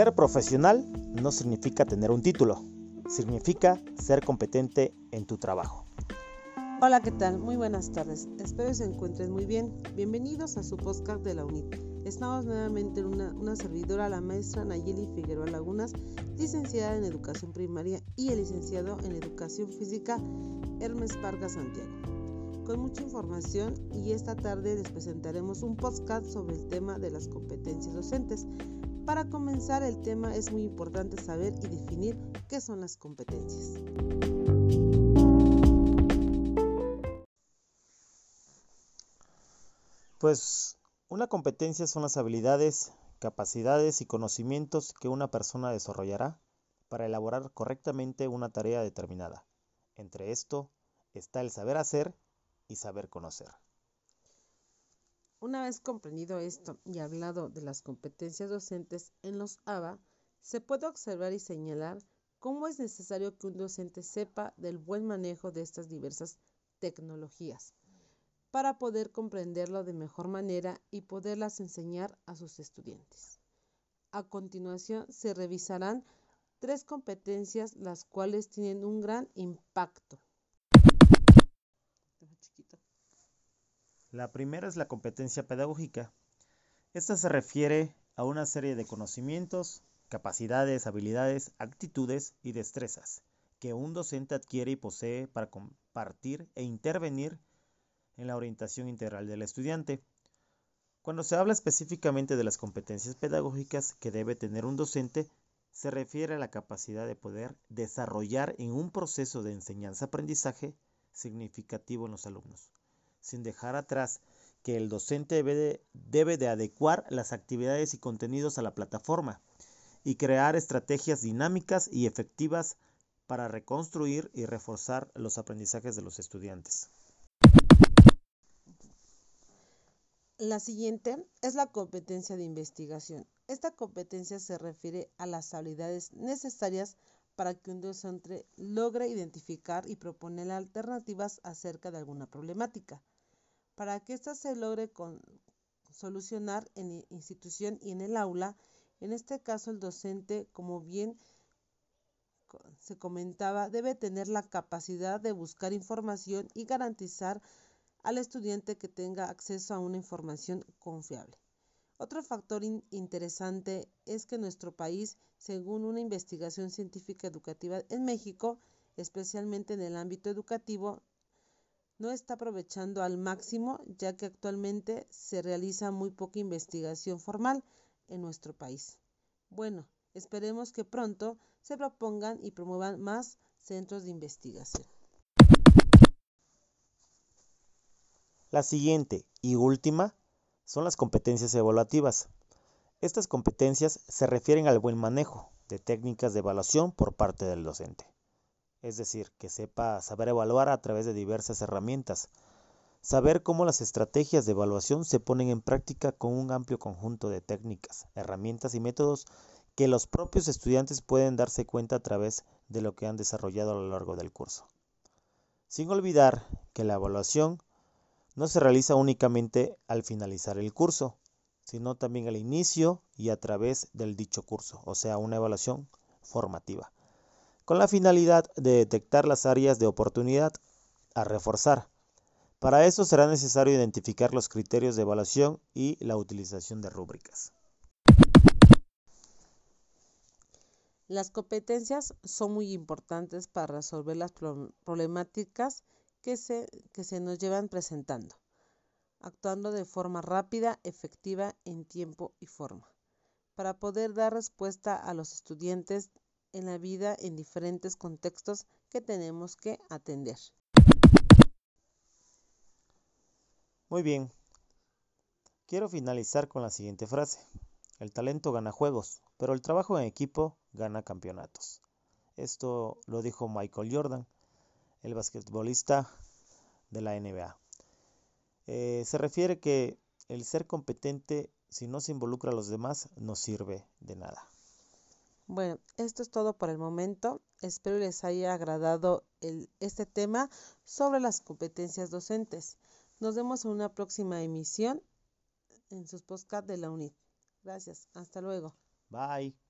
Ser profesional no significa tener un título, significa ser competente en tu trabajo. Hola, ¿qué tal? Muy buenas tardes. Espero se encuentren muy bien. Bienvenidos a su podcast de la UNIT. Estamos nuevamente en una, una servidora, la maestra Nayeli Figueroa Lagunas, licenciada en Educación Primaria y el licenciado en Educación Física Hermes Vargas Santiago. Con mucha información y esta tarde les presentaremos un podcast sobre el tema de las competencias docentes. Para comenzar el tema es muy importante saber y definir qué son las competencias. Pues una competencia son las habilidades, capacidades y conocimientos que una persona desarrollará para elaborar correctamente una tarea determinada. Entre esto está el saber hacer y saber conocer. Una vez comprendido esto y hablado de las competencias docentes en los ABA, se puede observar y señalar cómo es necesario que un docente sepa del buen manejo de estas diversas tecnologías para poder comprenderlo de mejor manera y poderlas enseñar a sus estudiantes. A continuación se revisarán tres competencias las cuales tienen un gran impacto. La primera es la competencia pedagógica. Esta se refiere a una serie de conocimientos, capacidades, habilidades, actitudes y destrezas que un docente adquiere y posee para compartir e intervenir en la orientación integral del estudiante. Cuando se habla específicamente de las competencias pedagógicas que debe tener un docente, se refiere a la capacidad de poder desarrollar en un proceso de enseñanza-aprendizaje significativo en los alumnos, sin dejar atrás que el docente debe de, debe de adecuar las actividades y contenidos a la plataforma y crear estrategias dinámicas y efectivas para reconstruir y reforzar los aprendizajes de los estudiantes. La siguiente es la competencia de investigación. Esta competencia se refiere a las habilidades necesarias para que un docente logre identificar y proponer alternativas acerca de alguna problemática. Para que ésta se logre solucionar en institución y en el aula, en este caso el docente, como bien se comentaba, debe tener la capacidad de buscar información y garantizar al estudiante que tenga acceso a una información confiable. Otro factor interesante es que nuestro país, según una investigación científica educativa en México, especialmente en el ámbito educativo, no está aprovechando al máximo, ya que actualmente se realiza muy poca investigación formal en nuestro país. Bueno, esperemos que pronto se propongan y promuevan más centros de investigación. La siguiente y última son las competencias evaluativas. Estas competencias se refieren al buen manejo de técnicas de evaluación por parte del docente. Es decir, que sepa saber evaluar a través de diversas herramientas, saber cómo las estrategias de evaluación se ponen en práctica con un amplio conjunto de técnicas, herramientas y métodos que los propios estudiantes pueden darse cuenta a través de lo que han desarrollado a lo largo del curso. Sin olvidar que la evaluación no se realiza únicamente al finalizar el curso, sino también al inicio y a través del dicho curso, o sea, una evaluación formativa, con la finalidad de detectar las áreas de oportunidad a reforzar. Para eso será necesario identificar los criterios de evaluación y la utilización de rúbricas. Las competencias son muy importantes para resolver las problemáticas que se, que se nos llevan presentando, actuando de forma rápida, efectiva, en tiempo y forma, para poder dar respuesta a los estudiantes en la vida en diferentes contextos que tenemos que atender. Muy bien. Quiero finalizar con la siguiente frase. El talento gana juegos, pero el trabajo en equipo gana campeonatos. Esto lo dijo Michael Jordan el basquetbolista de la NBA. Eh, se refiere que el ser competente, si no se involucra a los demás, no sirve de nada. Bueno, esto es todo por el momento. Espero les haya agradado este tema sobre las competencias docentes. Nos vemos en una próxima emisión en sus podcast de la UNIT. Gracias. Hasta luego. Bye.